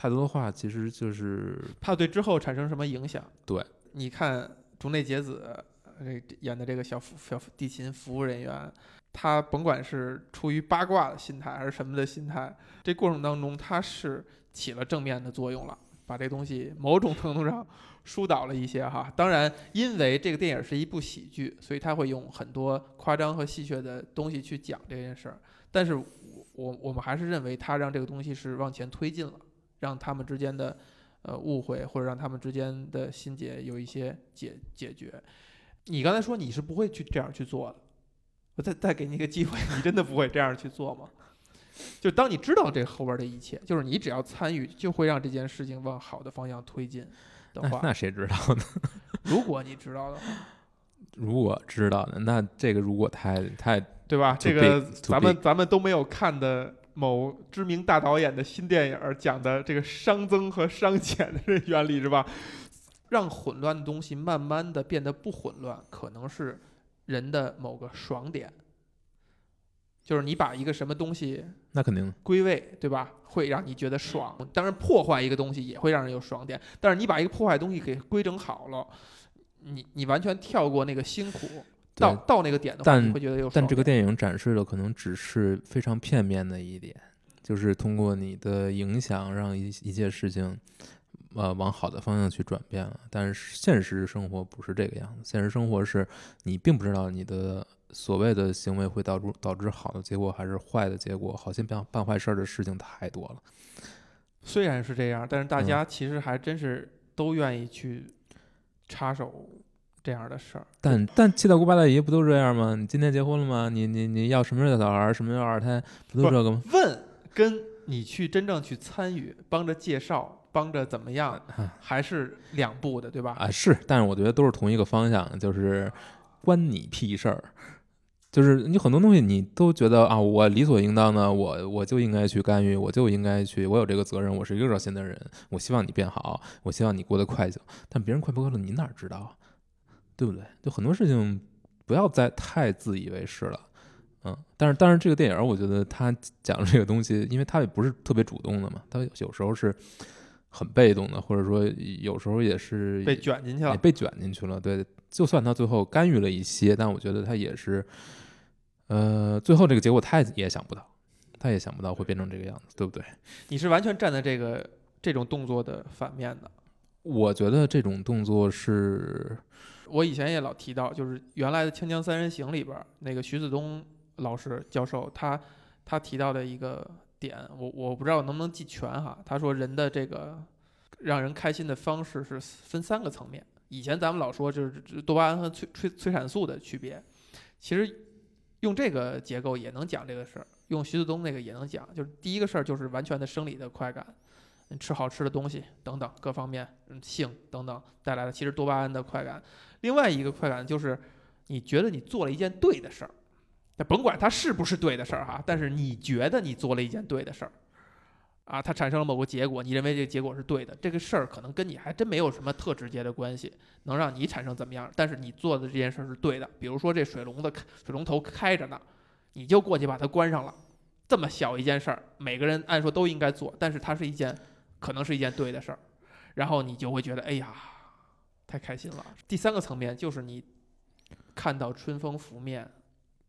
太多的话，其实就是怕对之后产生什么影响。对，你看竹内结子呃这演的这个小服小地勤服务人员，他甭管是出于八卦的心态还是什么的心态，这过程当中他是起了正面的作用了，把这东西某种程度上疏导了一些哈。当然，因为这个电影是一部喜剧，所以他会用很多夸张和戏谑的东西去讲这件事儿。但是我我我们还是认为他让这个东西是往前推进了，让他们之间的呃误会或者让他们之间的心结有一些解解决。你刚才说你是不会去这样去做的，我再再给你一个机会，你真的不会这样去做吗？就当你知道这后边的一切，就是你只要参与，就会让这件事情往好的方向推进的话，那那谁知道呢？如果你知道的话，如果知道的，那这个如果太太对吧？这个咱们咱们都没有看的某知名大导演的新电影讲的这个熵增和熵减的这原理是吧？让混乱的东西慢慢的变得不混乱，可能是人的某个爽点。就是你把一个什么东西那肯定归位，对吧？会让你觉得爽。当然，破坏一个东西也会让人有爽点。但是你把一个破坏东西给规整好了，你你完全跳过那个辛苦，到到那个点的话，但你会觉得有但这个电影展示的可能只是非常片面的一点，就是通过你的影响，让一一切事情，呃，往好的方向去转变了。但是现实生活不是这个样子，现实生活是你并不知道你的所谓的行为会导致导致好的结果还是坏的结果，好心办办坏事儿的事情太多了。虽然是这样，但是大嗯家其实还真是都愿意去插手这样的事儿。但但七大姑八大姨不都这样吗？你今天结婚了吗？你你你要什么样的小孩，什么样的二胎，不都这个吗？问跟你去真正去参与，帮着介绍，帮着怎么样，还是两步的，对吧？啊，是，但是我觉得都是同一个方向，就是关你屁事儿。就是你很多东西你都觉得啊，我理所应当的，我我就应该去干预，我就应该去，我有这个责任，我是一个热心的人，我希望你变好，我希望你过得快乐。但别人快不快乐，你哪知道啊？对不对？就很多事情不要再太自以为是了。嗯，但是但是这个电影，我觉得他讲的这个东西，因为他也不是特别主动的嘛，他有时候是很被动的，或者说有时候也是被卷进去了。也被卷进去了。对，就算他最后干预了一些，但我觉得他也是，呃，最后这个结果他也想不到，他也想不到会变成这个样子，对不对？你是完全站在这个这种动作的反面的。我觉得这种动作是，我以前也老提到，就是原来的《锵锵三人行》里边那个徐子东老师教授，他他提到的一个点，我我不知道能不能记全哈。他说人的这个让人开心的方式是分三个层面。以前咱们老说就是多巴胺和催催催产素的区别，其实用这个结构也能讲这个事儿，用徐子东那个也能讲。就是第一个事儿就是完全的生理的快感，吃好吃的东西等等各方面，嗯，性等等带来的其实多巴胺的快感。另外一个快感就是你觉得你做了一件对的事儿，那甭管它是不是对的事儿哈，但是你觉得你做了一件对的事儿，啊，它产生了某个结果，你认为这个结果是对的，这个事儿可能跟你还真没有什么特直接的关系，能让你产生怎么样？但是你做的这件事儿是对的，比如说这水龙的水龙头开着呢，你就过去把它关上了，这么小一件事儿，每个人按说都应该做，但是它是一件可能是一件对的事儿，然后你就会觉得，哎呀，太开心了。第三个层面就是你看到春风拂面，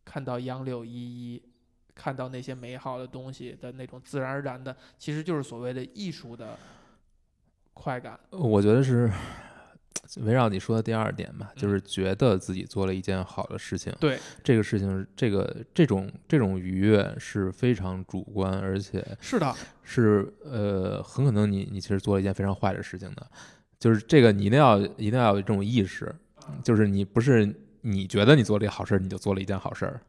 看到杨柳依依，看到那些美好的东西的那种自然而然的，其实就是所谓的艺术的快感。我觉得是 围绕你说的第二点吧，就是觉得自己做了一件好的事情。对这个事情，这个这种这种愉悦是非常主观，而且是的，是呃，很可能你你其实做了一件非常坏的事情的。就是这个，你一定要一定要有这种意识，就是你不是你觉得你做了一好事儿，你就做了一件好事儿，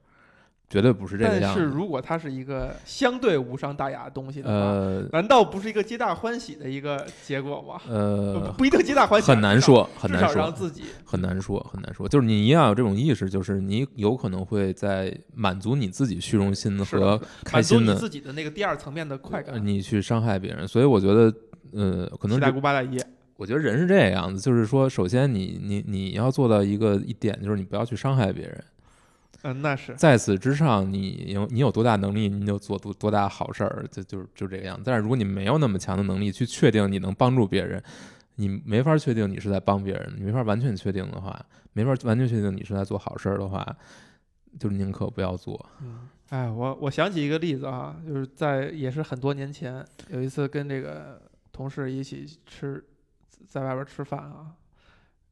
绝对不是这样子。是如果它是一个相对无伤大雅的东西的话，呃难道不是一个皆大欢喜的一个结果吗？呃，不一定皆大欢喜啊，很难说，很难说，让自己很难说，很难说。就是你一定要有这种意识，就是你有可能会在满足你自己虚荣心和开满足你心的，自己的那个第二层面的快呃感。你去伤害别人。所以我觉得，呃，可能七大姑八大姨，我觉得人是这个样子，就是说，首先你你你要做到一个一点，就是你不要去伤害别人。嗯，那是在此之上，你有你有多大能力，你就做多多大好事儿，就就就这个样子。但是如果你没有那么强的能力去确定你能帮助别人，你没法确定你是在帮别人，你没法完全确定的话，没法完全确定你是在做好事儿的话，就是宁可不要做。嗯，哎，我我想起一个例子啊，就是在也是很多年前，有一次跟这个同事一起吃，在外边吃饭啊，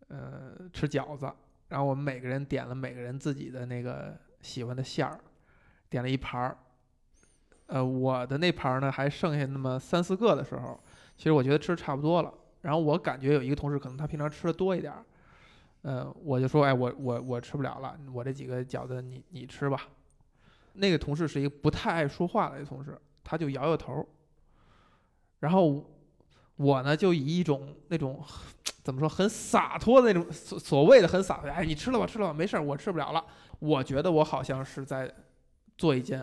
呃，吃饺子，然后我们每个人点了每个人自己的那个喜欢的馅儿，点了一盘儿。呃，我的那盘儿呢还剩下那么三四个的时候，其实我觉得吃的差不多了。然后我感觉有一个同事可能他平常吃的多一点儿，呃，我就说，哎，我我我吃不了了，我这几个饺子你你吃吧。那个同事是一个不太爱说话的一个同事，他就摇摇头。然后我呢，就以一种那种怎么说很洒脱的那种所所谓的很洒脱，哎，你吃了吧，吃了吧，没事儿，我吃不了了。我觉得我好像是在做一件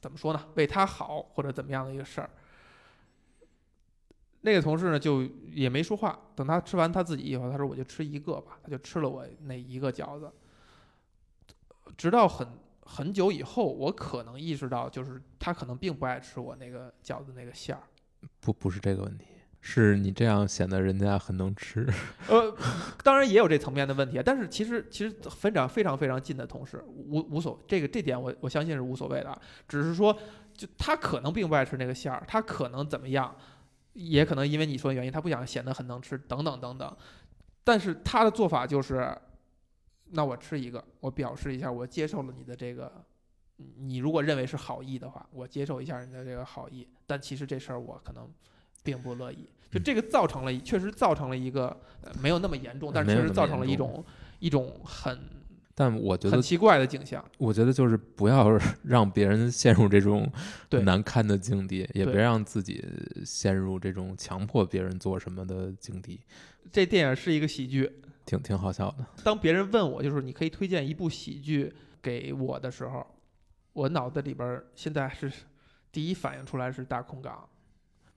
怎么说呢，为他好或者怎么样的一个事儿。那个同事呢，就也没说话。等他吃完他自己以后，他说：“我就吃一个吧。”他就吃了我那一个饺子。直到很很久以后，我可能意识到，就是他可能并不爱吃我那个饺子那个馅儿。不不是这个问题，是你这样显得人家很能吃。呃，当然也有这层面的问题，但是其实其实分长非常非常近的同事无无所这个这点我我相信是无所谓的，只是说就他可能并不爱吃那个馅儿，他可能怎么样，也可能因为你说的原因，他不想显得很能吃等等等等，但是他的做法就是，那我吃一个，我表示一下我接受了你的这个。你如果认为是好意的话，我接受一下你的这个好意，但其实这事儿我可能并不乐意。就这个造成了，确实造成了一个、呃、没有那么严重，但是确实造成了一种一种很但我觉得，很奇怪的景象。我觉得就是不要 让别人陷入这种对难堪的境地，也别让自己陷入这种强迫别人做什么的境地，这电影是一个喜剧，挺挺好笑的。当别人问我就是你可以推荐一部喜剧给我的时候，我脑子里边儿现在是第一反应出来是大空港。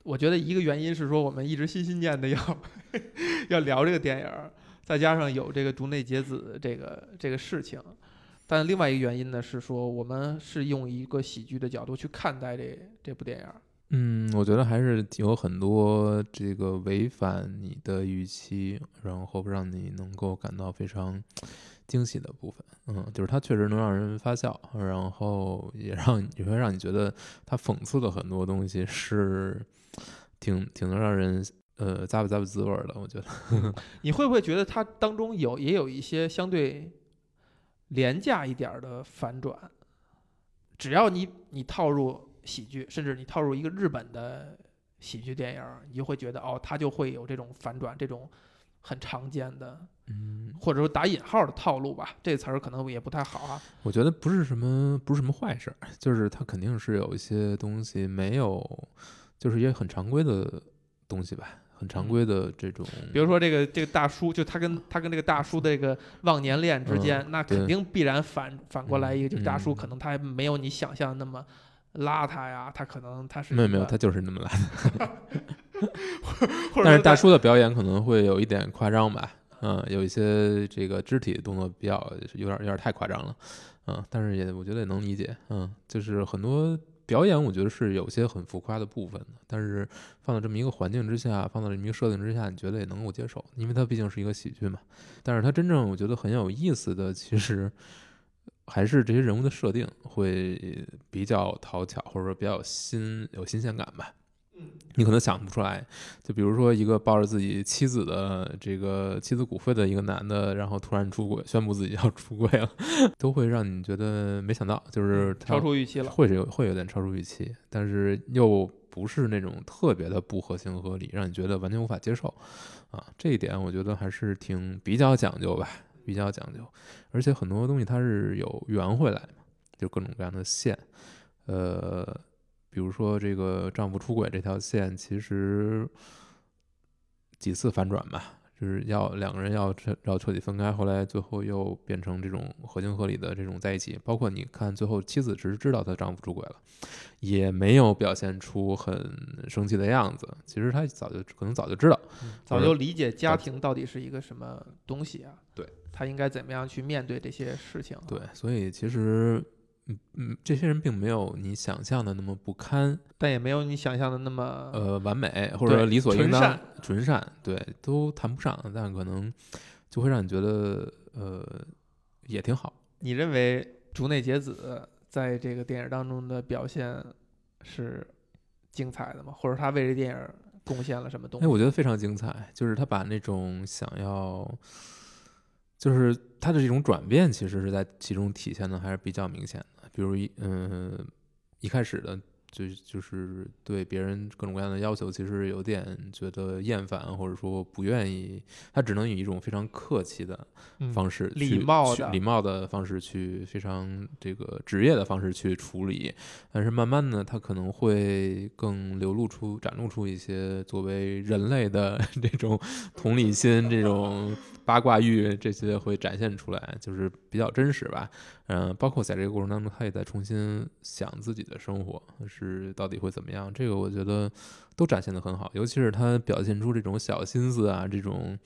我觉得一个原因是说我们一直心心念的要 要聊这个电影儿，再加上有这个竹内结子这个这个事情，但另外一个原因呢是说我们是用一个喜剧的角度去看待这这部电影儿。嗯，我觉得还是有很多这个违反你的预期，然后让你能够感到非常惊喜的部分。嗯，就是它确实能让人发笑，然后也让也会让你觉得它讽刺的很多东西是挺挺能让人呃咂吧咂吧滋味儿的。我觉得，你会不会觉得它当中有也有一些相对廉价一点儿的反转？只要你你套入喜剧，甚至你套入一个日本的喜剧电影，你就会觉得哦，它就会有这种反转，这种很常见的，嗯，或者说打引号的套路吧。这词儿可能也不太好啊。我觉得不是什么不是什么坏事儿，就是它肯定是有一些东西没有，就是一些很常规的东西吧，很常规的这种。比如说这个这个大叔，就他跟他跟这个大叔的这个忘年恋之间，那肯定必然反反过来一个，就是大叔嗯可能他没有你想象的那么邋遢呀，他可能他是没有没有，他就是那么来。或者说他但是大叔的表演可能会有一点夸张吧，嗯，有一些这个肢体动作比较有点有点太夸张了，嗯，但是也我觉得也能理解，嗯，就是很多表演我觉得是有些很浮夸的部分的，但是放到这么一个环境之下，放到这么一个设定之下，你觉得也能够接受，因为它毕竟是一个喜剧嘛。但是它真正我觉得很有意思的，其实还是这些人物的设定会比较讨巧，或者说比较新有新鲜感吧。你可能想不出来。就比如说一个抱着自己妻子的这个妻子骨灰的一个男的，然后突然出轨，宣布自己要出轨了，都会让你觉得没想到，就是超出预期了。会是有会有点超出预期，但是又不是那种特别的不合情合理，让你觉得完全无法接受啊。这一点我觉得还是挺比较讲究吧，比较讲究。而且很多东西它是有圆回来嘛，就各种各样的线，呃，比如说这个丈夫出轨这条线，其实几次反转吧。就是要两个人要彻要彻底分开，后来最后又变成这种合情合理的这种在一起。包括你看，最后妻子只是知道她丈夫出轨了，也没有表现出很生气的样子。其实她早就可能早就知道，早就理解家庭到底是一个什么东西啊？对，她应该怎么样去面对这些事情？对，所以其实。嗯嗯，这些人并没有你想象的那么不堪，但也没有你想象的那么呃完美或者理所应当纯纯善，对，都谈不上，但可能就会让你觉得呃也挺好。你认为竹内结子在这个电影当中的表现是精彩的吗？或者他为这电影贡献了什么东西？哎，我觉得非常精彩，就是他把那种想要。就是他的这种转变，其实是在其中体现的还是比较明显的。比如一嗯，一开始的就就是对别人各种各样的要求，其实有点觉得厌烦，或者说不愿意。他只能以一种非常客气的方式，礼貌的礼貌的方式去非常这个职业的方式去处理。但是慢慢的，他可能会更流露出、展露出一些作为人类的 这种同理心，这种。八卦欲这些会展现出来，就是比较真实吧。嗯，包括在这个过程当中，他也在重新想自己的生活是到底会怎么样。这个我觉得都展现的很好，尤其是他表现出这种小心思啊，这种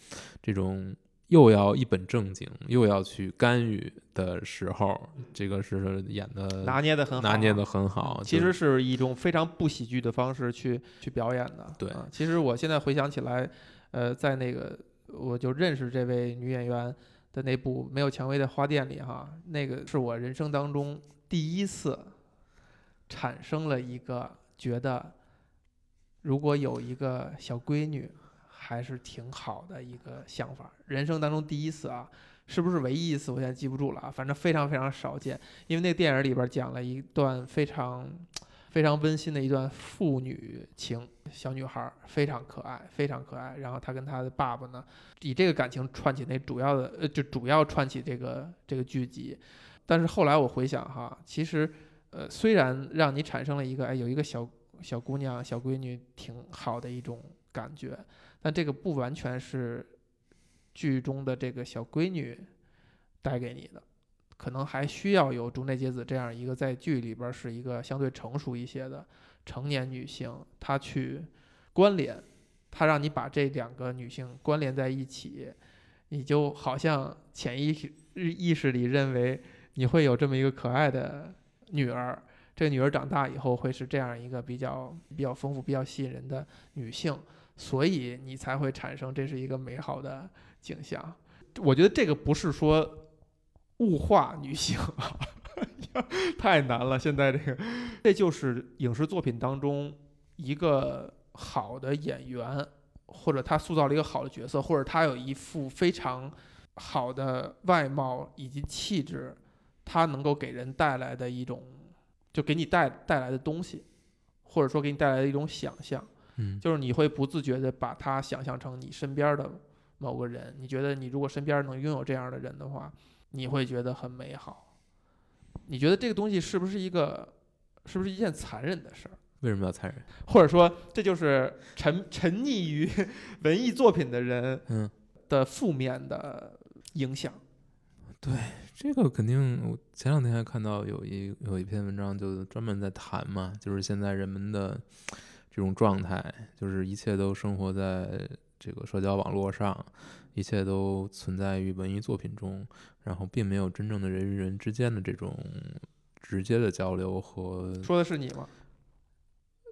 这种又要一本正经又要去干预的时候，这个是演的拿捏的很好，拿捏的很好。其实是一种非常不喜剧的方式去去表演的。对，其实我现在回想起来，呃，在那个。我就认识这位女演员的那部《没有蔷薇的花店》里，哈，那个是我人生当中第一次产生了一个觉得，如果有一个小闺女还是挺好的一个想法。人生当中第一次啊，是不是唯一一次？我现在记不住了啊，反正非常非常少见。因为那电影里边讲了一段非常。非常温馨的一段父女情，小女孩非常可爱，非常可爱。然后她跟她的爸爸呢，以这个感情串起那主要的，呃，就主要串起这个这个剧集。但是后来我回想哈，其实，呃，虽然让你产生了一个哎，有一个小小姑娘、小闺女挺好的一种感觉，但这个不完全是剧中的这个小闺女带给你的。可能还需要有竹内结子这样一个在剧里边是一个相对成熟一些的成年女性，她去关联，她让你把这两个女性关联在一起，你就好像潜意识意识里认为你会有这么一个可爱的女儿，这个女儿长大以后会是这样一个比较比较丰富、比较吸引人的女性，所以你才会产生这是一个美好的景象。我觉得这个不是说。物化女性啊，太难了！现在这个，这就是影视作品当中一个好的演员，或者他塑造了一个好的角色，或者他有一副非常好的外貌以及气质，他能够给人带来的一种，就给你带带来的东西，或者说给你带来的一种想象，嗯，就是你会不自觉的把他想象成你身边的某个人，你觉得你如果身边能拥有这样的人的话。你会觉得很美好，你觉得这个东西是不是一个，是不是一件残忍的事儿？为什么要残忍？或者说，这就是沉沉溺于 文艺作品的人，嗯，的负面的影响。对，这个肯定。我前两天还看到有一有一篇文章，就专门在谈嘛，就是现在人们的这种状态，就是一切都生活在这个社交网络上。一切都存在于文艺作品中，然后并没有真正的人与人之间的这种直接的交流和。说的是你吗？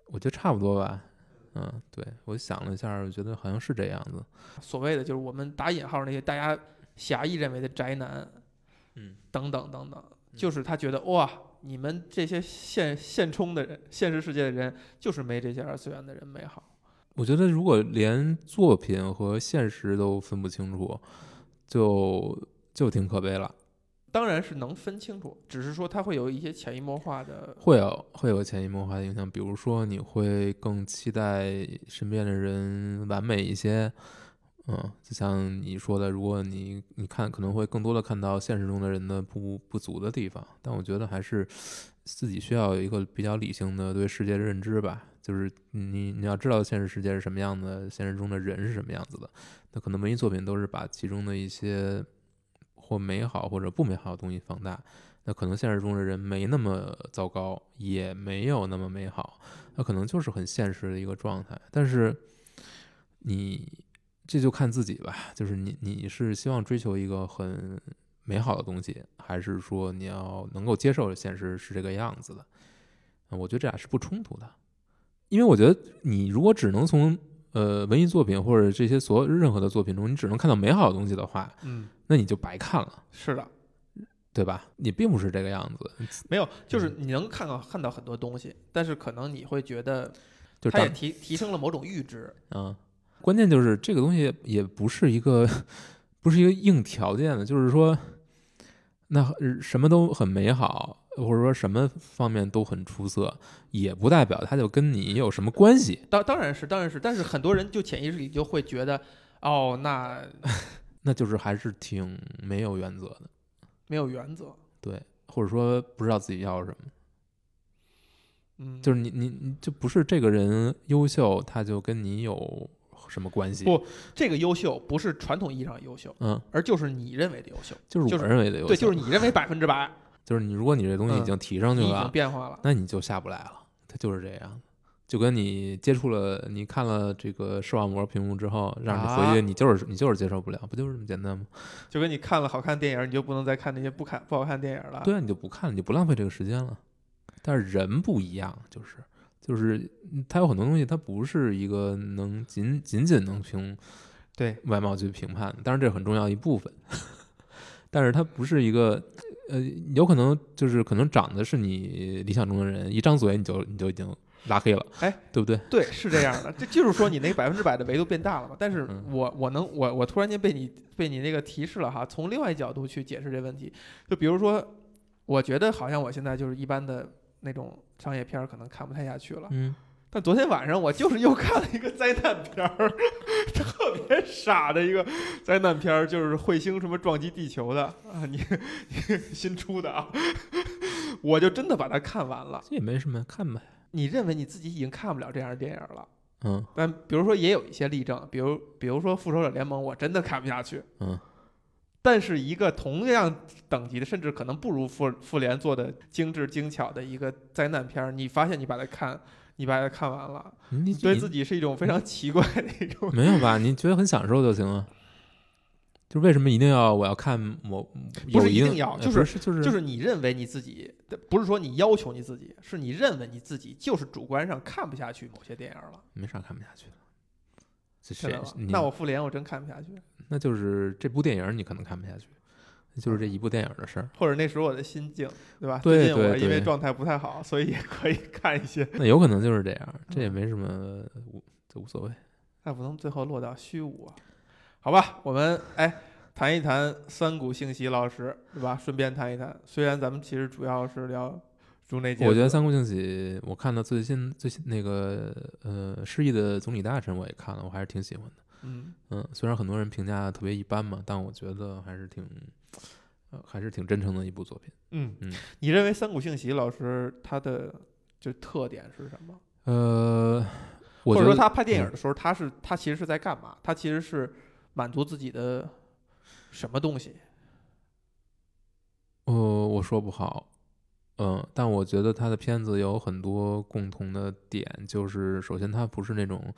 我觉得差不多吧。嗯，对，我想了一下，我觉得好像是这样子。所谓的就是我们打引号那些大家狭义认为的宅男，嗯，等等等等，就是他觉得哇，你们这些现现充的人，现实世界的人，就是没这些二次元的人美好。我觉得如果连作品和现实都分不清楚，就就挺可悲了。当然是能分清楚，只是说它会有一些潜移默化的，会有会有潜移默化的影响，比如说你会更期待身边的人完美一些，嗯，就像你说的，如果你你看可能会更多的看到现实中的人的不不足的地方，但我觉得还是自己需要有一个比较理性的对世界的认知吧，就是你你要知道现实世界是什么样的，现实中的人是什么样子的，那可能文艺作品都是把其中的一些。或美好或者不美好的东西放大，那可能现实中的人没那么糟糕，也没有那么美好，那可能就是很现实的一个状态。但是你这就看自己吧，就是你你是希望追求一个很美好的东西，还是说你要能够接受现实是这个样子的？我觉得这俩是不冲突的，因为我觉得你如果只能从呃，文艺作品或者这些所有任何的作品中，你只能看到美好的东西的话，嗯，那你就白看了。是的，对吧？你并不是这个样子。没有，就是你能看到看到很多东西，但是可能你会觉得，就它也提提升了某种阈值。嗯，关键就是这个东西也不是一个，不是一个硬条件的，就是说，那什么都很美好。或者说什么方面都很出色，也不代表他就跟你有什么关系。当当然是，当然是，但是很多人就潜意识里就会觉得，哦，那 那就是还是挺没有原则的，没有原则，对，或者说不知道自己要什么。嗯，就是你你你就不是这个人优秀，他就跟你有什么关系？不，这个优秀不是传统意义上优秀，嗯，而就是你认为的优秀，就是我认为的优秀，对，就是你认为百分之百。就是你，如果你这东西已经提上去了，已经变化了，那你就下不来了。它就是这样，就跟你接触了，你看了这个视网膜屏幕之后，让你回去，你就是你就是接受不了，不就是这么简单吗？就跟你看了好看电影，你就不能再看那些不看不好看电影了。对啊，你就不看了，你就不浪费这个时间了。但是人不一样，就是就是他有很多东西，它不是一个能仅仅仅能凭对外貌去评判，当然这很重要一部分，但是它不是一个。呃，有可能就是可能长得是你理想中的人，一张嘴你就你就已经拉黑了，哎，对不对？对，是这样的，这就是说你那百分之百的维度变大了嘛。但是我我能我我突然间被你被你那个提示了哈，从另外一角度去解释这问题，就比如说，我觉得好像我现在就是一般的那种商业片儿可能看不太下去了，嗯。但昨天晚上我就是又看了一个灾难片儿，特别傻的一个灾难片儿，就是彗星什么撞击地球的啊，你你新出的啊，我就真的把它看完了。这也没什么，看呗。你认为你自己已经看不了这样的电影了？嗯。但比如说也有一些例证，比如比如说《复仇者联盟》，我真的看不下去。嗯。但是一个同样等级的，甚至可能不如复复联做的精致精巧的一个灾难片儿，你发现你把它看。你把它看完了，你对自己是一种非常奇怪的一种。没有吧？你觉得很享受就行了。就为什么一定要我要看某？不是一定要，就是就是就是你认为你自己，不是说你要求你自己，是你认为你自己就是主观上看不下去某些电影了。没啥看不下去的。那我复联我真看不下去。那就是这部电影你可能看不下去。就是这一部电影的事儿，或者那时候我的心境，对吧？最近我因为状态不太好，所以也可以看一些。那有可能就是这样，这也没什么无，这无所谓。那不能最后落到虚无啊？好吧，我们哎谈一谈三谷幸喜老师，对吧？顺便谈一谈，虽然咱们其实主要是聊竹内结。我觉得三谷幸喜，我看到最新最新那个呃失忆的总理大臣，我也看了，我还是挺喜欢的。嗯嗯，虽然很多人评价特别一般嘛，但我觉得还是挺。呃，还是挺真诚的一部作品。嗯嗯，你认为三谷幸喜老师他的就特点是什么？呃，或者说他拍电影的时候，他是他其实是在干嘛？他其实是满足自己的什么东西？呃，我说不好。嗯，但我觉得他的片子有很多共同的点，就是首先他不是那种。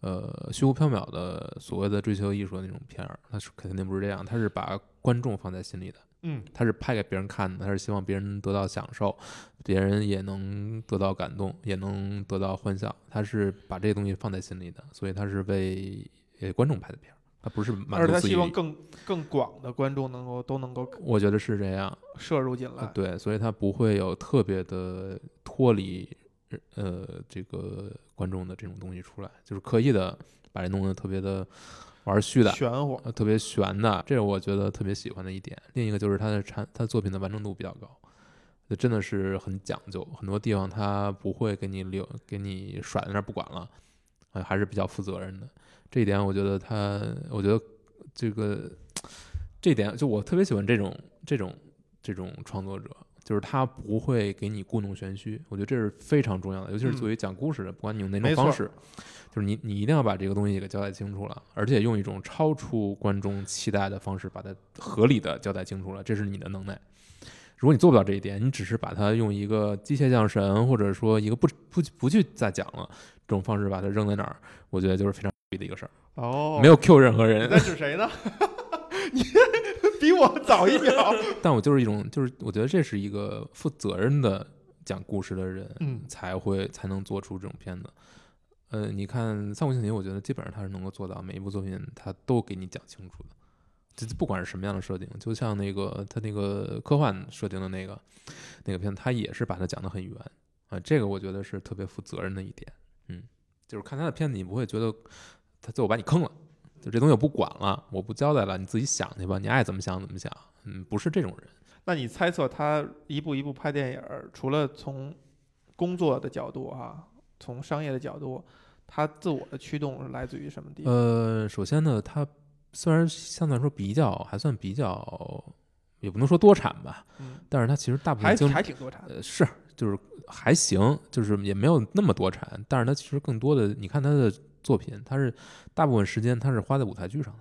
呃，虚无缥缈的所谓的追求艺术的那种片儿，他是肯定不是这样，他是把观众放在心里的，嗯，他是拍给别人看的，他是希望别人得到享受，别人也能得到感动，也能得到欢笑，他是把这些东西放在心里的，所以他是为观众拍的片儿，他不是满而且他足自己利益。希望更更广的观众能够都能够我觉得是这样，摄入进来。呃对，所以他不会有特别的脱离呃这个观众的这种东西出来，就是刻意的把这弄得特别的玩虚的，玄乎，呃，特别玄的，这是我觉得特别喜欢的一点。另一个就是他的产，他作品的完成度比较高，这真的是很讲究，很多地方他不会给你留，给你甩在那儿不管了，呃，还是比较负责任的。这一点我觉得他，我觉得这个这点就我特别喜欢这种这种这种创作者。就是他不会给你故弄玄虚，我觉得这是非常重要的，尤其是嗯作为讲故事的，不管你用哪种方式，就是你你一定要把这个东西给交代清楚了，而且用一种超出观众期待的方式把它合理的交代清楚了，这是你的能耐。如果你做不到这一点，你只是把它用一个机械降神，或者说一个不不不去再讲了这种方式把它扔在那儿，我觉得就是非常逼的一个事儿，哦，没有 Q 任何你人在，指谁呢？你比我早一秒。但我就是一种就是我觉得这是一个负责任的讲故事的人，嗯才会才能做出这种片子。呃，你看《三国情节》，我觉得基本上他是能够做到每一部作品他都给你讲清楚的，这不管是什么样的设定，就像那个他那个科幻设定的那个那个片子，他也是把它讲得很圆啊、这个我觉得是特别负责任的一点。嗯，就是看他的片子，你不会觉得他最后把你坑了，就这东西我不管了，我不交代了，你自己想去吧，你爱怎么想怎么想。嗯，不是这种人。那你猜测他一步一步拍电影儿，除了从工作的角度啊，从商业的角度，他自我的驱动是来自于什么地方？呃，首先呢，他虽然相对来说比较还算比较，也不能说多产吧，嗯，但是他其实大部分还还挺多产的。呃是就是还行，就是也没有那么多产，但是他其实更多的，你看他的作品，它是大部分时间它是花在舞台剧上的，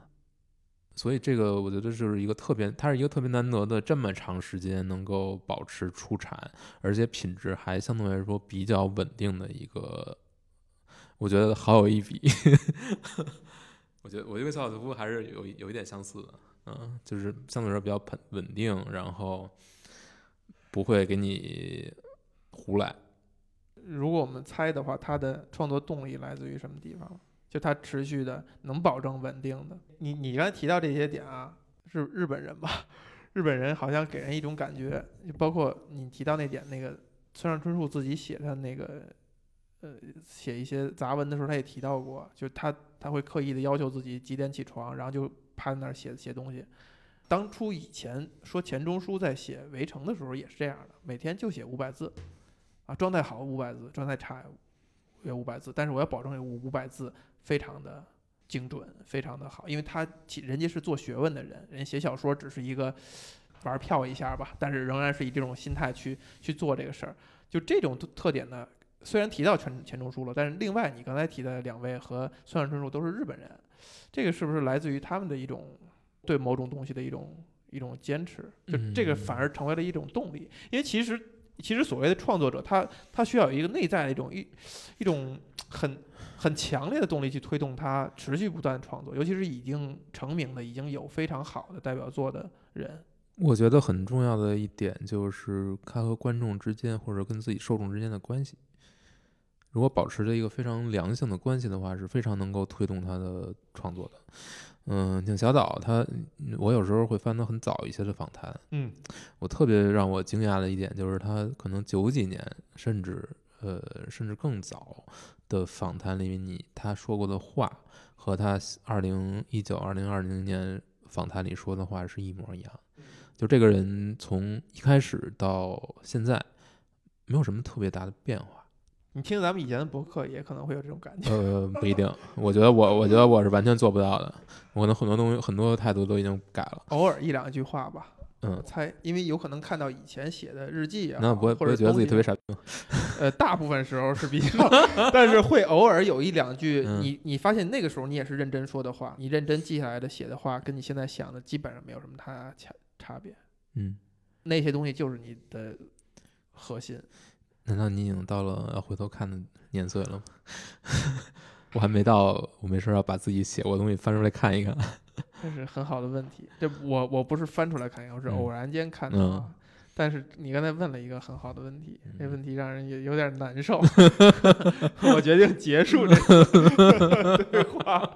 所以这个我觉得就是一个特别，它是一个特别难得的这么长时间能够保持出产，而且品质还相对来说比较稳定的一个，我觉得好有一比。我觉得我觉得跟小岛秀夫还是有有一点相似的，嗯，就是相对来说比较稳稳定，然后不会给你胡来。如果我们猜的话，他的创作动力来自于什么地方？就他持续的能保证稳定的。你你刚才提到这些点啊，是日本人吧？日本人好像给人一种感觉，就包括你提到那点，那个村上春树自己写的那个，呃，写一些杂文的时候，他也提到过，就他他会刻意的要求自己几点起床，然后就趴在那儿写写东西。当初以前说钱钟书在写《围城》的时候也是这样的，每天就写五百字，啊，状态好五百字，状态差也五百字，但是我要保证这五五百字非常的精准，非常的好，因为他其人家是做学问的人，人写小说只是一个玩票一下吧，但是仍然是以这种心态去去做这个事儿。就这种特特点呢，虽然提到钱钱钟书了，但是另外你刚才提的两位和村上春树都是日本人，这个是不是来自于他们的一种对某种东西的一种一种坚持？就这个反而成为了一种动力，因为其实其实所谓的创作者，他他需要有一个内在的一种一一种很很强烈的动力去推动他持续不断创作，尤其是已经成名的、已经有非常好的代表作的人。我觉得很重要的一点就是他和观众之间或者跟自己受众之间的关系。如果保持着一个非常良性的关系的话，是非常能够推动他的创作的。嗯，像小岛他，嗯我有时候会翻到很早一些的访谈，嗯我特别让我惊讶的一点就是他可能九几年甚至呃甚至更早的访谈里面，你他说过的话和他二零一九、二零二零年访谈里说的话是一模一样。就这个人从一开始到现在，没有什么特别大的变化。你听咱们以前的博客也可能会有这种感觉。呃，不一定，我觉得我我觉得我是完全做不到的。我可能很多东西很多态度都已经改了。偶尔一两句话吧，嗯，猜，因为有可能看到以前写的日记啊，那不会不或者会觉得自己特别傻逼吗？呃，大部分时候是比较，但是会偶尔有一两句，嗯你你发现那个时候你也是认真说的话，你认真记下来的写的话，跟你现在想的基本上没有什么太大差差别。嗯，那些东西就是你的核心。难道你已经到了要回头看的年岁了吗？我还没到，我没事儿要把自己写过的东西翻出来看一看。这是很好的问题。这我我不是翻出来看一看，我是嗯偶然间看到啊。但是你刚才问了一个很好的问题，这嗯问题让人有有点难受。我决定结束这个对话。